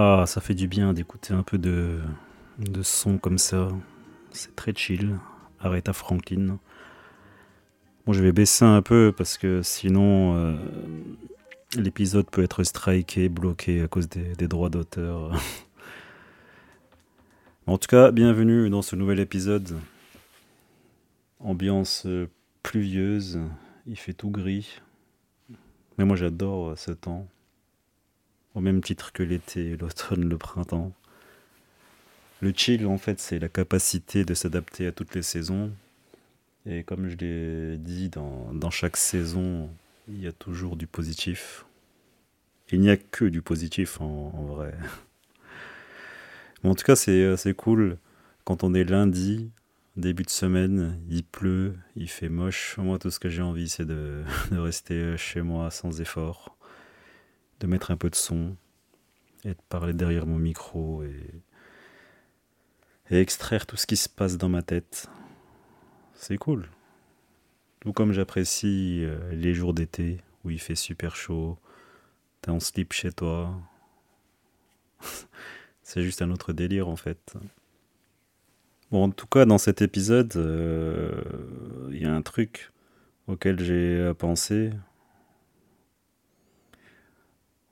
Ah, ça fait du bien d'écouter un peu de, son comme ça. C'est très chill. Aretha Franklin. Bon, je vais baisser un peu parce que sinon euh, l'épisode peut être striké, bloqué à cause des, des droits d'auteur. en tout cas, bienvenue dans ce nouvel épisode. Ambiance euh, pluvieuse, il fait tout gris. Mais moi j'adore ce temps au même titre que l'été, l'automne, le printemps. Le chill, en fait, c'est la capacité de s'adapter à toutes les saisons. Et comme je l'ai dit, dans, chaque saison, il y a toujours du positif. Il n'y a que du positif en, vrai. En tout cas, c'est cool quand on est lundi, début de semaine, il pleut, il fait moche. Moi, tout ce que j'ai envie, c'est de rester chez moi sans effort de mettre un peu de son et de parler derrière mon micro et, extraire tout ce qui se passe dans ma tête. C'est cool. Tout comme j'apprécie euh, les jours d'été où il fait super chaud, t'es en slip chez toi. C'est juste un autre délire en fait. Bon, en tout cas, dans cet épisode, euh, il y a un truc auquel j'ai pensé,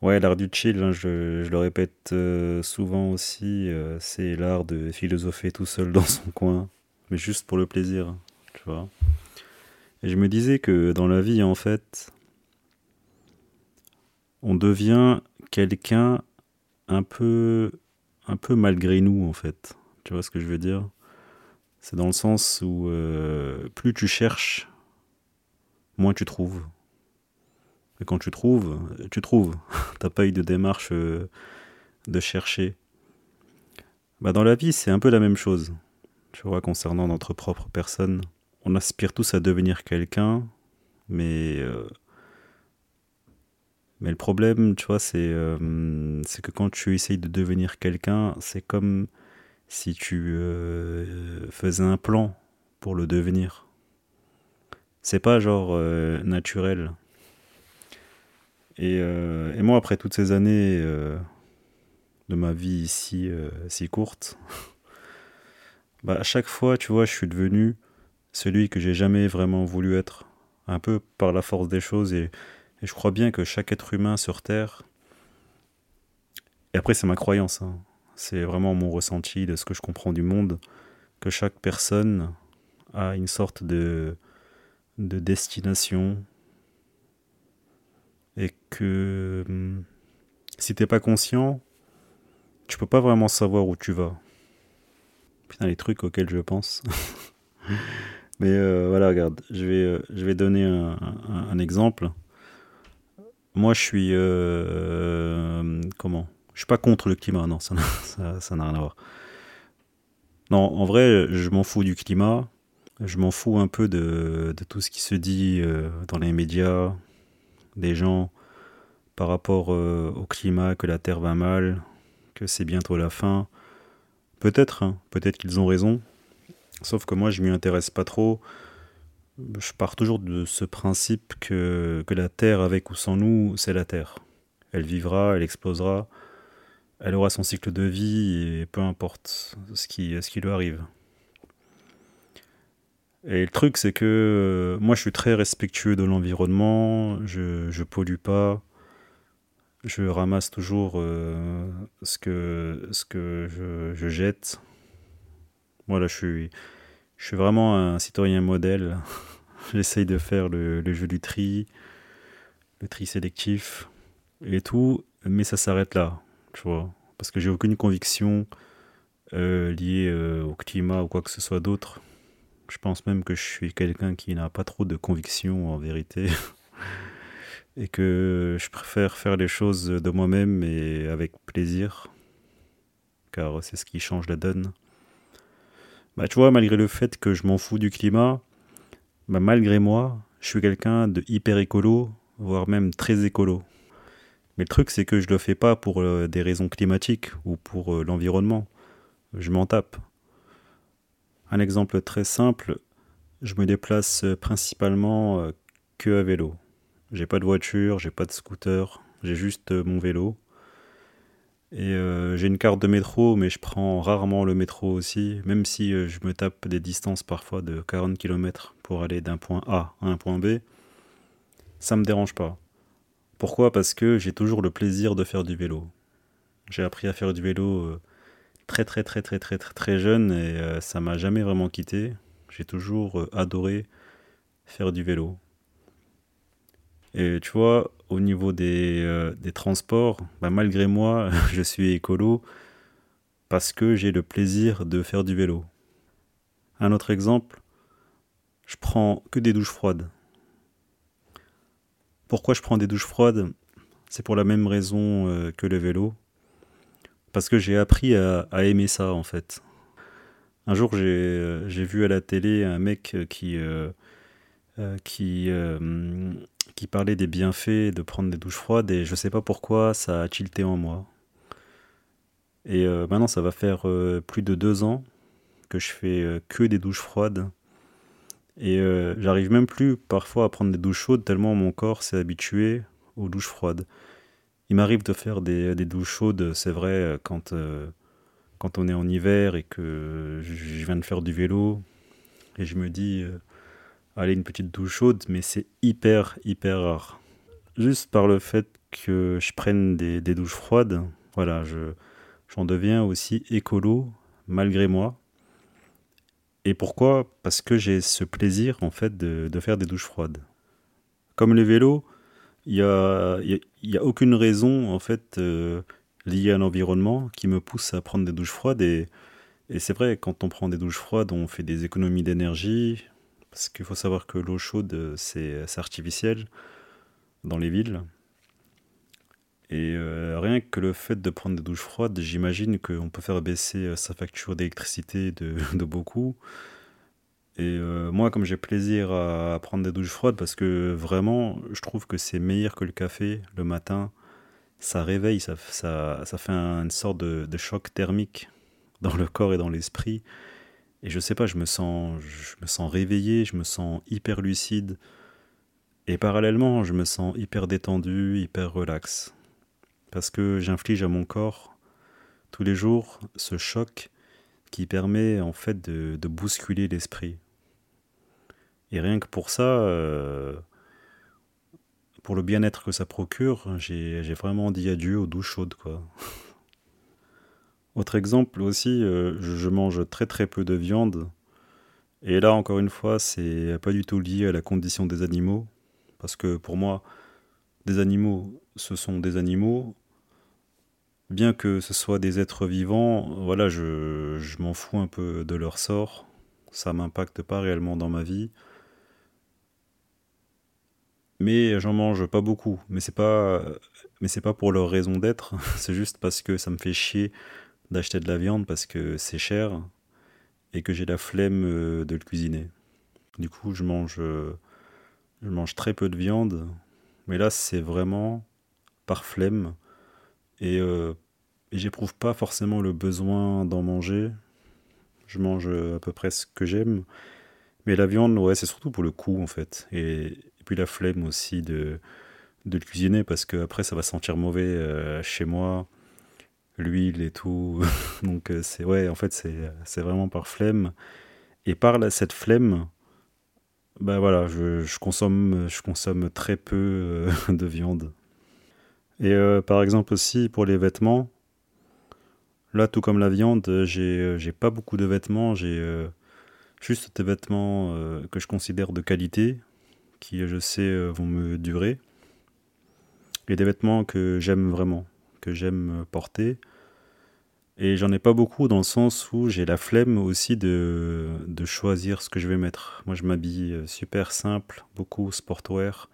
Ouais, l'art du chill, hein, je, le répète euh, souvent aussi, euh, c'est l'art de philosopher tout seul dans son coin, mais juste pour le plaisir, tu vois. Et je me disais que dans la vie, en fait, on devient quelqu'un un peu, un peu malgré nous, en fait. Tu vois ce que je veux dire? C'est dans le sens où euh, plus tu cherches, moins tu trouves. Et quand tu trouves, tu trouves. T'as pas eu de démarche euh, de chercher. Bah dans la vie, c'est un peu la même chose. Tu vois, concernant notre propre personne. On aspire tous à devenir quelqu'un, mais. Euh, mais le problème, tu vois, c'est euh, c'est que quand tu essayes de devenir quelqu'un, c'est comme si tu faisais un plan pour le devenir. C'est pas genre naturel. Et, euh, et, moi, après toutes ces années euh, de ma vie si, euh, si courte, bah, à chaque fois, tu vois, je suis devenu celui que j'ai jamais vraiment voulu être, un peu par la force des choses. Et, je crois bien que chaque être humain sur Terre, et après c'est ma croyance, hein, c'est vraiment mon ressenti de ce que je comprends du monde, que chaque personne a une sorte de destination, et que hum, si t'es pas conscient, tu peux pas vraiment savoir où tu vas. Putain, les trucs auxquels je pense. Mais euh, voilà, regarde, je vais, euh, je vais donner un, exemple. Moi, je suis. Euh, comment? Je suis pas contre le climat, non, ça n'a ça, rien à voir. Non, en vrai, je m'en fous du climat. Je m'en fous un peu de, de, tout ce qui se dit dans les médias, des gens par rapport euh, au climat, que la Terre va mal, que c'est bientôt la fin. Peut-être, hein, peut-être qu'ils ont raison. Sauf que moi, je m'y intéresse pas trop. Je pars toujours de ce principe que, la Terre, avec ou sans nous, c'est la Terre. Elle vivra, elle explosera, elle aura son cycle de vie et peu importe ce qui, ce qui lui arrive. Et le truc, c'est que euh, moi, je suis très respectueux de l'environnement, je, je pollue pas, je ramasse toujours euh, ce que, ce que je, je, jette. Voilà, je suis, je suis vraiment un citoyen modèle. J'essaye de faire le, le, jeu du tri, le tri sélectif et tout, mais ça s'arrête là, tu vois. Parce que j'ai aucune conviction lié au climat ou quoi que ce soit d'autre. Je pense même que je suis quelqu'un qui n'a pas trop de conviction en vérité. et que je préfère faire les choses de moi-même et avec plaisir. Car c'est ce qui change la donne. Bah, tu vois, malgré le fait que je m'en fous du climat, bah, malgré moi, je suis quelqu'un de hyper écolo, voire même très écolo. Mais le truc, c'est que je le fais pas pour euh, des raisons climatiques ou pour euh, l'environnement. Je m'en tape. Un exemple très simple, je me déplace principalement euh, que à vélo. J'ai pas de voiture, j'ai pas de scooter, j'ai juste mon vélo. Et j'ai une carte de métro, mais je prends rarement le métro aussi, même si je me tape des distances parfois de 40 km pour aller d'un point A à un point B. Ça me dérange pas. Pourquoi? Parce que j'ai toujours le plaisir de faire du vélo. J'ai appris à faire du vélo euh, très très très très très très jeune et euh, ça m'a jamais vraiment quitté. J'ai toujours euh, adoré faire du vélo. Et tu vois, au niveau des, des transports, bah, malgré moi, je suis écolo parce que j'ai le plaisir de faire du vélo. Un autre exemple, je prends que des douches froides. Pourquoi je prends des douches froides? C'est pour la même raison euh, que le vélo. Parce que j'ai appris à, aimer ça en fait. Un jour j'ai euh, vu à la télé un mec qui, euh, qui, qui parlait des bienfaits de prendre des douches froides et je sais pas pourquoi ça a tilté en moi. Et maintenant ça va faire plus de deux ans que je fais que des douches froides et euh, j'arrive même plus parfois à prendre des douches chaudes tellement mon corps s'est habitué aux douches froides. Il m'arrive de faire des, des douches chaudes, c'est vrai, quand, euh, quand on est en hiver et que je viens de faire du vélo et je me dis, euh, allez, une petite douche chaude, mais c'est hyper, hyper rare. Juste par le fait que je prenne des, des douches froides, voilà, je, j'en deviens aussi écolo malgré moi. Et pourquoi? Parce que j'ai ce plaisir en fait de, faire des douches froides. Comme le vélo, il y a, aucune raison en fait euh, liée à l'environnement qui me pousse à prendre des douches froides. Et, c'est vrai, quand on prend des douches froides, on fait des économies d'énergie. Parce qu'il faut savoir que l'eau chaude, c'est artificiel dans les villes. Et euh, rien que le fait de prendre des douches froides, j'imagine qu'on peut faire baisser euh, sa facture d'électricité de, beaucoup. Et euh, moi, comme j'ai plaisir à prendre des douches froides, parce que vraiment, je trouve que c'est meilleur que le café le matin, ça réveille, ça, fait une sorte de, de, choc thermique dans le corps et dans l'esprit. Et je sais pas, je me sens, je me sens réveillé, je me sens hyper lucide. Et parallèlement, je me sens hyper détendu, hyper relax parce que j'inflige à mon corps tous les jours ce choc qui permet en fait de, bousculer l'esprit. Et rien que pour ça, euh, pour le bien-être que ça procure, j'ai vraiment dit adieu aux douches chaudes. Quoi. Autre exemple aussi, euh, je mange très très peu de viande. Et là, encore une fois, c'est pas du tout lié à la condition des animaux. Parce que pour moi, des animaux, ce sont des animaux. Bien que ce soit des êtres vivants, voilà, je, je m'en fous un peu de leur sort. Ça m'impacte pas réellement dans ma vie. Mais j'en mange pas beaucoup. Mais c'est pas, mais c'est pas pour leur raison d'être. c'est juste parce que ça me fait chier d'acheter de la viande parce que c'est cher et que j'ai la flemme euh, de le cuisiner. Du coup, je mange, je mange très peu de viande. Mais là, c'est vraiment par flemme. Euh, et, j'éprouve pas forcément le besoin d'en manger. Je mange à peu près ce que j'aime. Mais la viande, ouais, c'est surtout pour le goût en fait. Puis la flemme aussi de, de le cuisiner parce que après ça va sentir mauvais euh, chez moi. L'huile et tout. Donc euh, c'est ouais, en fait c'est vraiment par flemme. Et par cette flemme, bah voilà, je, consomme, je consomme très peu de viande. Et euh, par exemple aussi pour les vêtements, là tout comme la viande, j'ai, euh, pas beaucoup de vêtements, j'ai euh, juste des vêtements que je considère de qualité, qui je sais vont me durer, et des vêtements que j'aime vraiment, que j'aime porter. Et j'en ai pas beaucoup dans le sens où j'ai la flemme aussi de, de choisir ce que je vais mettre. Moi, je m'habille euh, super simple, beaucoup sportwear,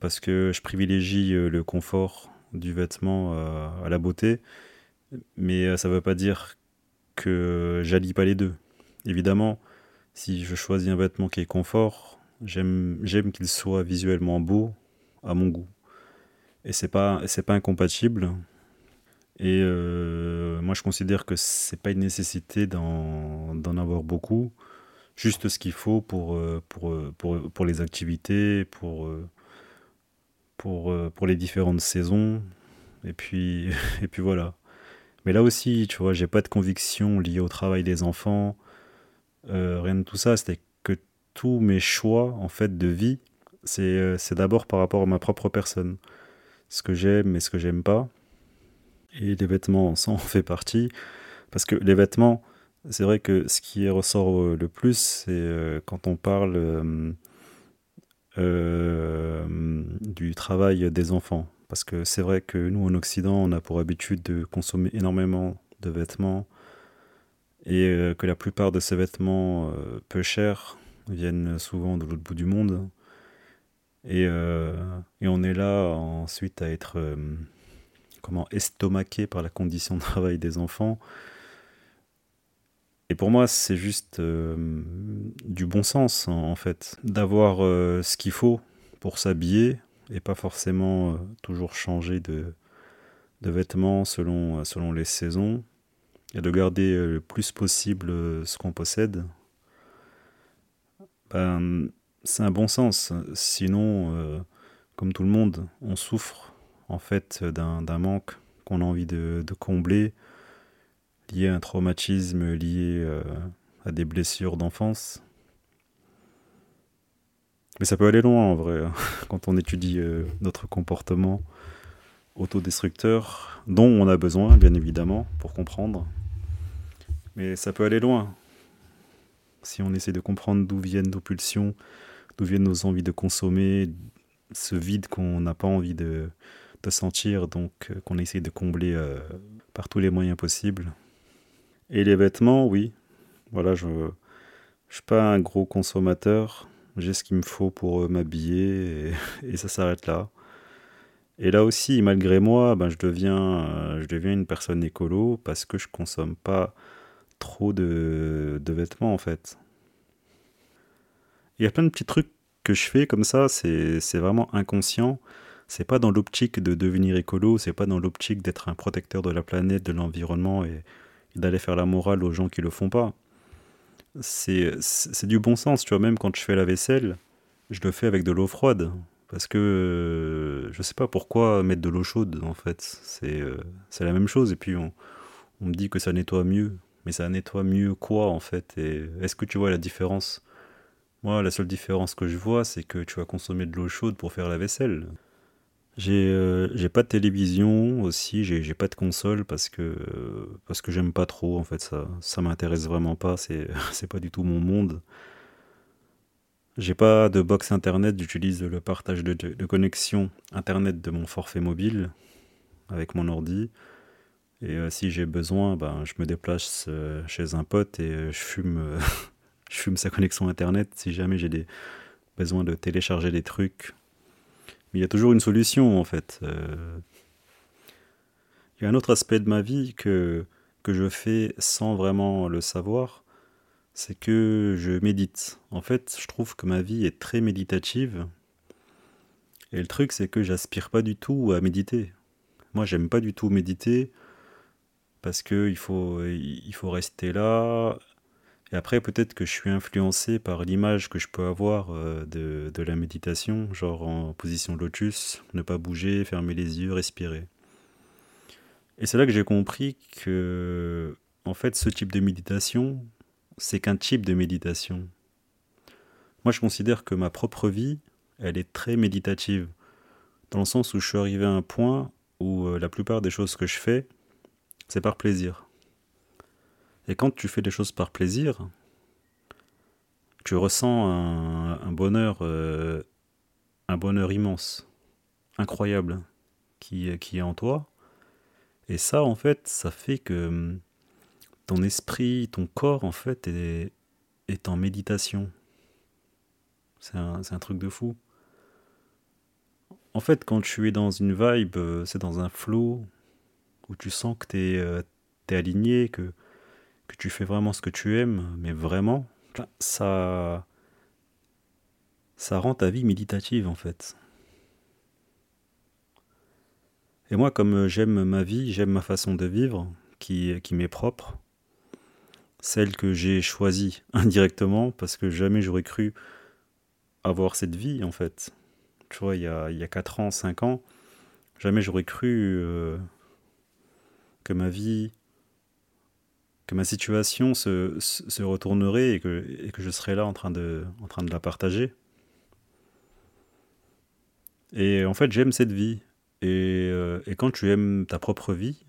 parce que je privilégie euh, le confort du vêtement euh, à la beauté. Mais ça veut pas dire que j'allie pas les deux. Évidemment, si je choisis un vêtement qui est confort, j'aime qu'il soit visuellement beau à mon goût. Et c'est pas, pas incompatible. Et euh, moi, je considère que c'est pas une nécessité d'en avoir beaucoup, juste ce qu'il faut pour, euh, pour, euh, pour, pour, les activités, pour, pour, pour les différentes saisons. Et puis, et puis voilà. Mais là aussi, tu vois, j'ai pas de conviction liée au travail des enfants, rien de tout ça. C'était tous mes choix, en fait, de vie, c'est d'abord par rapport à ma propre personne. Ce que j'aime et ce que j'aime pas et les vêtements ça en fait partie. Parce que les vêtements, c'est vrai que ce qui ressort euh, le plus, c'est euh, quand on parle euh, du travail des enfants. Parce que c'est vrai que nous, en Occident, on a pour habitude de consommer énormément de vêtements et que la plupart de ces vêtements peu chers viennent souvent de l'autre bout du monde. Et, et, on est là ensuite à être comment estomaqué par la condition de travail des enfants. Et pour moi, c'est juste euh, du bon sens, en, fait, d'avoir euh, ce qu'il faut pour s'habiller et pas forcément euh, toujours changer de, vêtements selon les saisons et de garder le plus possible ce qu'on possède. Ben, c'est un bon sens. Sinon, comme tout le monde, on souffre en fait d'un manque qu'on a envie de, combler, lié à un traumatisme, lié euh, à des blessures d'enfance. Mais ça peut aller loin en vrai, hein, quand on étudie euh, notre comportement autodestructeur, dont on a besoin, bien évidemment, pour comprendre. Mais ça peut aller loin. Si on essaie de comprendre d'où viennent nos pulsions, d'où viennent nos envies de consommer, ce vide qu'on n'a pas envie de, sentir, donc euh, qu'on essaie de combler euh, par tous les moyens possibles. Et les vêtements, oui. Voilà, je ne suis pas un gros consommateur. J'ai ce qu'il me faut pour euh, m'habiller et, ça s'arrête là. Et là aussi, malgré moi, ben, je, deviens, je deviens une personne écolo parce que je consomme pas trop de, vêtements en fait. Il y a plein de petits trucs que je fais comme ça, c'est vraiment inconscient c'est pas dans l'optique de devenir écolo, c'est pas dans l'optique d'être un protecteur de la planète, de l'environnement et, d'aller faire la morale aux gens qui le font pas. C'est du bon sens, tu vois, même quand je fais la vaisselle, je le fais avec de l'eau froide. Parce que euh, je sais pas pourquoi mettre de l'eau chaude en fait. C'est euh, la même chose. Et puis on, on, me dit que ça nettoie mieux. Mais ça nettoie mieux quoi en fait Est-ce que tu vois la différence? Moi, la seule différence que je vois, c'est que tu vas consommer de l'eau chaude pour faire la vaisselle. J'ai euh, j'ai pas de télévision aussi, j'ai pas de console parce que parce que j'aime pas trop en fait ça ça m'intéresse vraiment pas, c'est c'est pas du tout mon monde. J'ai pas de box internet, j'utilise le partage de, connexion internet de mon forfait mobile avec mon ordi. Et euh, si j'ai besoin, ben, je me déplace euh, chez un pote et je fume, je fume sa connexion internet si jamais j'ai besoin de télécharger des trucs il y a toujours une solution en fait. Euh, il y a un autre aspect de ma vie que, que je fais sans vraiment le savoir, c'est que je médite. En fait, je trouve que ma vie est très méditative. Et le truc, c'est que j'aspire pas du tout à méditer. Moi, j'aime pas du tout méditer parce faut, il faut rester là, et après, peut-être que je suis influencé par l'image que je peux avoir euh, de, de, la méditation, genre en position lotus, ne pas bouger, fermer les yeux, respirer. Et c'est là que j'ai compris que, en fait, ce type de méditation, c'est qu'un type de méditation. Moi, je considère que ma propre vie, elle est très méditative, dans le sens où je suis arrivé à un point où euh, la plupart des choses que je fais, c'est par plaisir. Et quand tu fais des choses par plaisir, tu ressens un, bonheur, euh, un bonheur immense, incroyable, qui, qui est en toi. Et ça, en fait, ça fait que hum, ton esprit, ton corps, en fait, est, en méditation. C'est un, un, truc de fou. En fait, quand tu es dans une vibe, euh, c'est dans un flow où tu sens que tu es, euh, aligné, que, tu fais vraiment ce que tu aimes, mais vraiment, ça, ça rend ta vie méditative en fait. Et moi, comme euh, j'aime ma vie, j'aime ma façon de vivre, qui, m'est propre, celle que j'ai choisie indirectement, parce que jamais j'aurais cru avoir cette vie, en fait. Tu vois, il y a, y a 4 ans, 5 ans, jamais j'aurais cru euh, que ma vie, que ma situation se, se retournerait et que, et que je serais là en train de, en train de la partager. Et en fait, j'aime cette vie. Et, euh, et, quand tu aimes ta propre vie,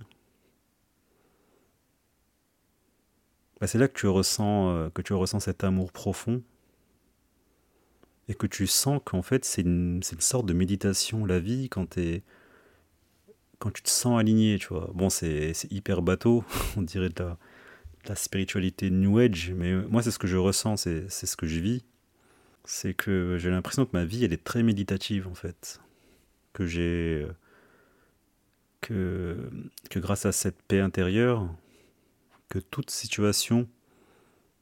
bah c'est là que tu ressens euh, que tu ressens cet amour profond et que tu sens qu'en fait c'est une, une, sorte de méditation la vie quand es, quand tu te sens aligné, tu vois. Bon, c'est hyper bateau, on dirait de la, spiritualité New Age, mais moi c'est ce que je ressens, c'est ce que je vis. C'est que j'ai l'impression que ma vie elle est très méditative en fait que j'ai que, que grâce à cette paix intérieure, que toute situation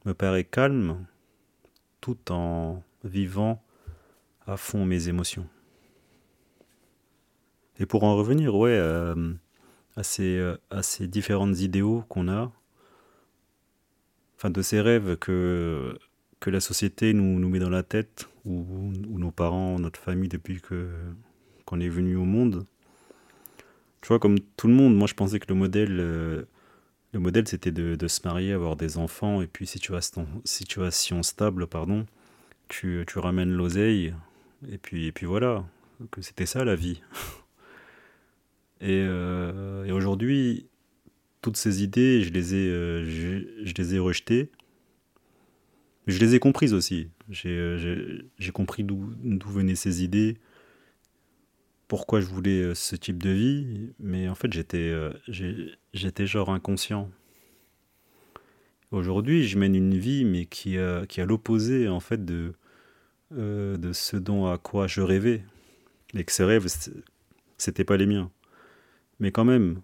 me paraît calme tout en vivant à fond mes émotions. Et pour en revenir, ouais, euh, à, ces, à ces différentes idéaux qu'on a, enfin de ces rêves que, que la société nous, met dans la tête, ou, nos parents, notre famille depuis que qu'on est venu au monde. Tu vois, comme tout le monde, moi je pensais que le modèle, euh, le modèle c'était de, se marier, avoir des enfants, et puis situation, situation stable, pardon, tu, tu ramènes l'oseille, et puis, et puis voilà, que c'était ça la vie. et, euh, et aujourd'hui, toutes ces idées, je les ai, euh, je, les ai rejetées. Je les ai comprises aussi. J'ai compris d'où venaient ces idées pourquoi je voulais euh, ce type de vie, mais en fait j'étais euh, j'étais genre inconscient. Aujourd'hui, je mène une vie, mais qui a, qui l'opposé en fait de, euh, de ce dont à quoi je rêvais. Et que ces rêves, c'était pas les miens. Mais quand même,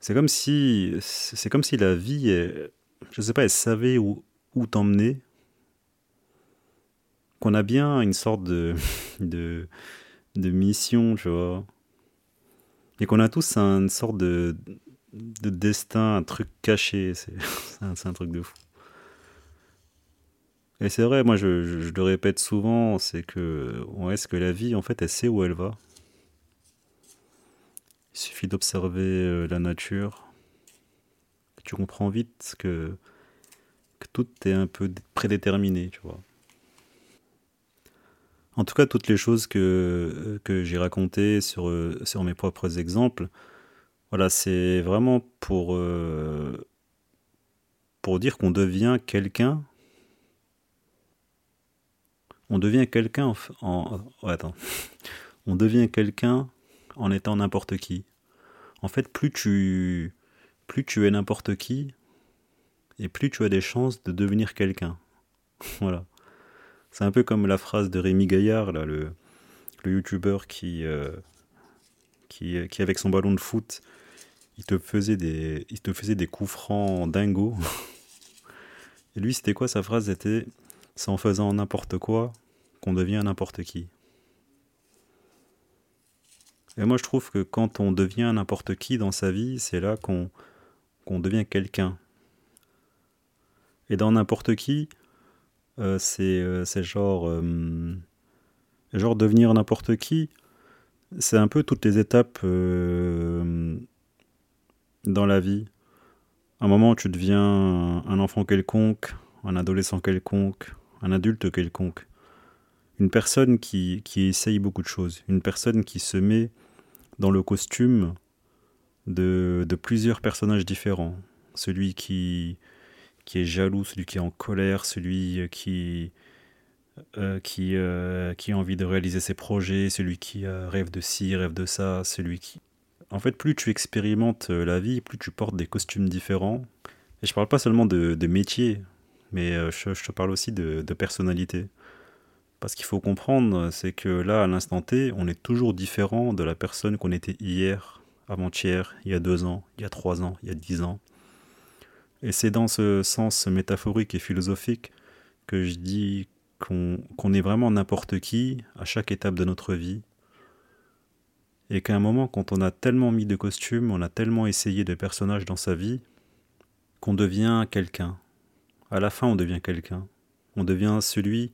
c'est comme si c'est comme si la vie, elle, je sais pas, elle savait où, où t'emmener qu'on a bien une sorte de, de, de mission, tu vois. Et qu'on a tous une sorte de, de destin, un truc caché. C'est un, un, truc de fou. Et c'est vrai, moi je, je, je, le répète souvent, c'est que, ouais, est-ce que la vie, en fait, elle sait où elle va Il suffit d'observer euh, la nature. Tu comprends vite que, que tout est un peu prédéterminé, tu vois. En tout cas, toutes les choses que, que j'ai racontées sur, sur mes propres exemples, voilà, c'est vraiment pour, euh, pour dire qu'on devient quelqu'un. On devient quelqu'un en, en attends. On devient quelqu'un en étant n'importe qui. En fait, plus tu plus tu es n'importe qui et plus tu as des chances de devenir quelqu'un. voilà. C'est un peu comme la phrase de Rémi Gaillard, là, le, le youtubeur qui, euh, qui, qui, avec son ballon de foot, il te faisait des, il te faisait des coups francs dingo. Et lui, c'était quoi sa phrase? C'était C'est en faisant n'importe quoi qu'on devient n'importe qui. Et moi, je trouve que quand on devient n'importe qui dans sa vie, c'est là qu'on qu'on devient quelqu'un. Et dans n'importe qui, euh, euh, c'est genre, euh, genre devenir n'importe qui. C'est un peu toutes les étapes euh, dans la vie. À un moment, tu deviens un enfant quelconque, un adolescent quelconque, un adulte quelconque. Une personne qui, qui essaye beaucoup de choses. Une personne qui se met dans le costume de, plusieurs personnages différents. Celui qui, est jaloux, celui qui est en colère, celui euh, qui, euh, euh, qui a envie de réaliser ses projets, celui qui rêve de ci, rêve de ça, celui qui, En fait, plus tu expérimentes la vie, plus tu portes des costumes différents. Et je parle pas seulement de, métier, mais je, te parle aussi de personnalité. Parce qu'il faut comprendre, c'est que là, à l'instant T, on est toujours différent de la personne qu'on était hier, avant-hier, il y a deux ans, il y a trois ans, il y a dix ans. Et c'est dans ce sens métaphorique et philosophique que je dis qu'on est vraiment n'importe qui à chaque étape de notre vie. Et qu'à un moment, quand on a tellement mis de costumes, on a tellement essayé de personnages dans sa vie, qu'on devient quelqu'un. À la fin, on devient quelqu'un. On devient celui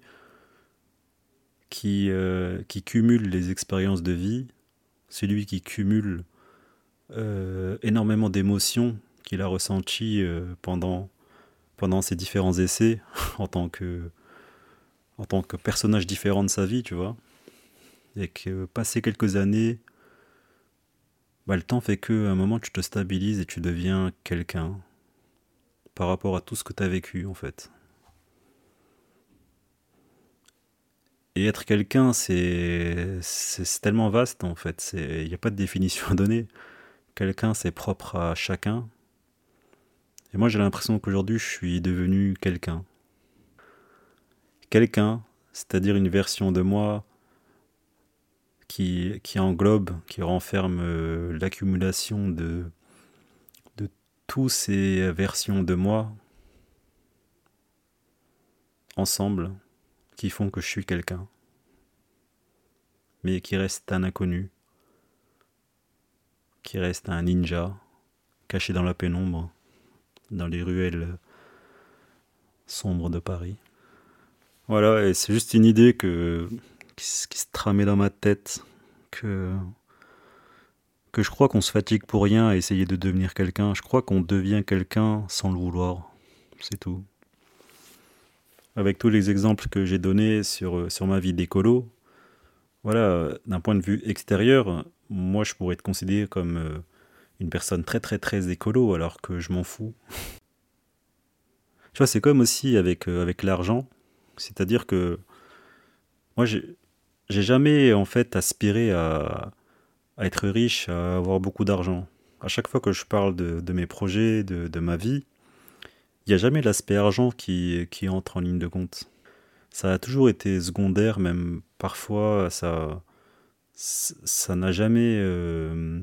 qui, euh, qui cumule les expériences de vie, celui qui cumule euh, énormément d'émotions qu'il a ressenties euh, pendant, pendant ses différents essais en tant que, en tant que personnage différent de sa vie, tu vois. Et que passer quelques années, bah, le temps fait qu'à un moment tu te stabilises et tu deviens quelqu'un par rapport à tout ce que tu as vécu en fait. Et être quelqu'un, c'est tellement vaste en fait. Il n'y a pas de définition à donner. Quelqu'un, c'est propre à chacun. Et moi, j'ai l'impression qu'aujourd'hui, je suis devenu quelqu'un. Quelqu'un, c'est-à-dire une version de moi qui, qui englobe, qui renferme euh, l'accumulation de, de toutes ces versions de moi ensemble qui font que je suis quelqu'un, mais qui reste un inconnu, qui reste un ninja, caché dans la pénombre, dans les ruelles sombres de Paris. Voilà, et c'est juste une idée qui, se tramait dans ma tête, que, que je crois qu'on se fatigue pour rien à essayer de devenir quelqu'un. Je crois qu'on devient quelqu'un sans le vouloir. C'est tout avec tous les exemples que j'ai donnés sur, euh, sur ma vie d'écolo, voilà, d'un point de vue extérieur, moi je pourrais être considéré comme euh, une personne très très très écolo alors que je m'en fous. Tu vois, c'est comme aussi avec, euh, avec l'argent, c'est-à-dire que moi j'ai jamais en fait aspiré à, à, être riche, à avoir beaucoup d'argent. À chaque fois que je parle de, de mes projets, de, de ma vie, il n'y a jamais l'aspect argent qui, entre en ligne de compte. Ça a toujours été secondaire, même parfois ça ça n'a jamais euh,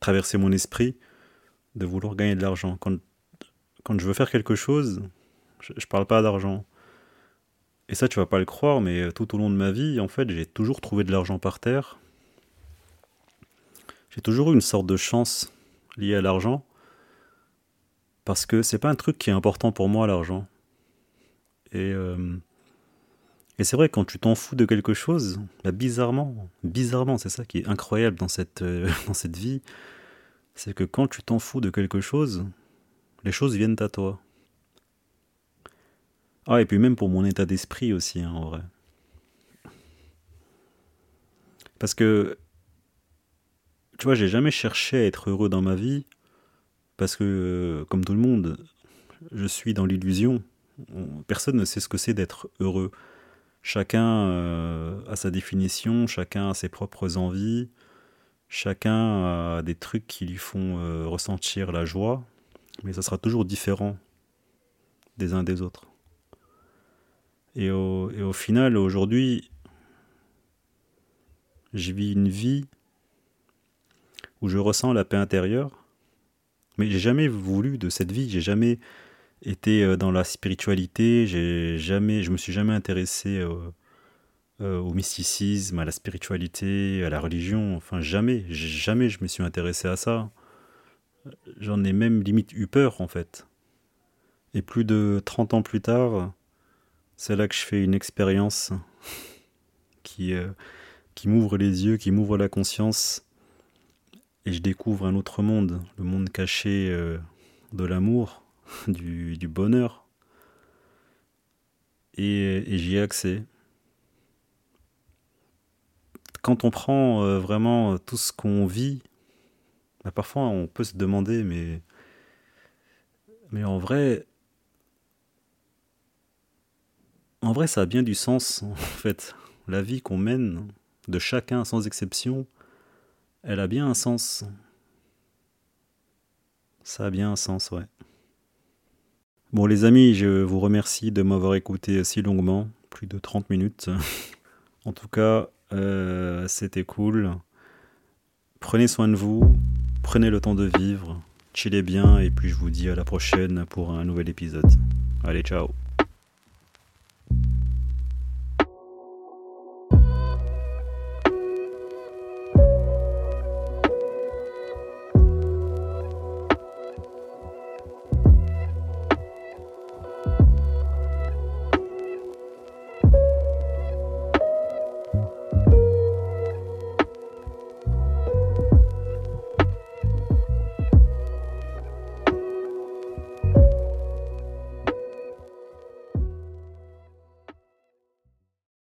traversé mon esprit de vouloir gagner de l'argent. Quand, quand je veux faire quelque chose, je, ne parle pas d'argent. Et ça, tu vas pas le croire, mais tout au long de ma vie, en fait, j'ai toujours trouvé de l'argent par terre. J'ai toujours eu une sorte de chance liée à l'argent. Parce que c'est pas un truc qui est important pour moi, l'argent. Et, euh, et c'est vrai, quand tu t'en fous de quelque chose, bah bizarrement, bizarrement, c'est ça qui est incroyable dans cette, euh, dans cette vie, c'est que quand tu t'en fous de quelque chose, les choses viennent à toi. Ah, et puis même pour mon état d'esprit aussi, hein, en vrai. Parce que, tu vois, j'ai jamais cherché à être heureux dans ma vie, parce que, euh, comme tout le monde, je suis dans l'illusion. Personne ne sait ce que c'est d'être heureux. Chacun euh, a sa définition, chacun a ses propres envies, chacun a des trucs qui lui font euh, ressentir la joie, mais ça sera toujours différent des uns des autres. Et au, et au final, aujourd'hui, je vis une vie où je ressens la paix intérieure, mais j'ai jamais voulu de cette vie, j'ai jamais été euh, dans la spiritualité, j'ai jamais, je me suis jamais intéressé au, euh, au mysticisme, à la spiritualité, à la religion, enfin jamais, jamais je me suis intéressé à ça. J'en ai même limite eu peur en fait. Et plus de 30 ans plus tard, c'est là que je fais une expérience qui, euh, qui m'ouvre les yeux, qui m'ouvre la conscience et je découvre un autre monde, le monde caché euh, de l'amour, du, bonheur. Et, j'y ai accès. Quand on prend euh, vraiment tout ce qu'on vit, bah parfois on peut se demander, mais, mais en vrai, en vrai, ça a bien du sens, en fait. La vie qu'on mène, de chacun sans exception, Elle a bien un sens. Ça a bien un sens, ouais. Bon les amis, je vous remercie de m'avoir écouté si longuement, plus de 30 minutes. en tout cas, euh, c'était cool. Prenez soin de vous, prenez le temps de vivre, chillez bien et puis je vous dis à la prochaine pour un nouvel épisode. Allez, ciao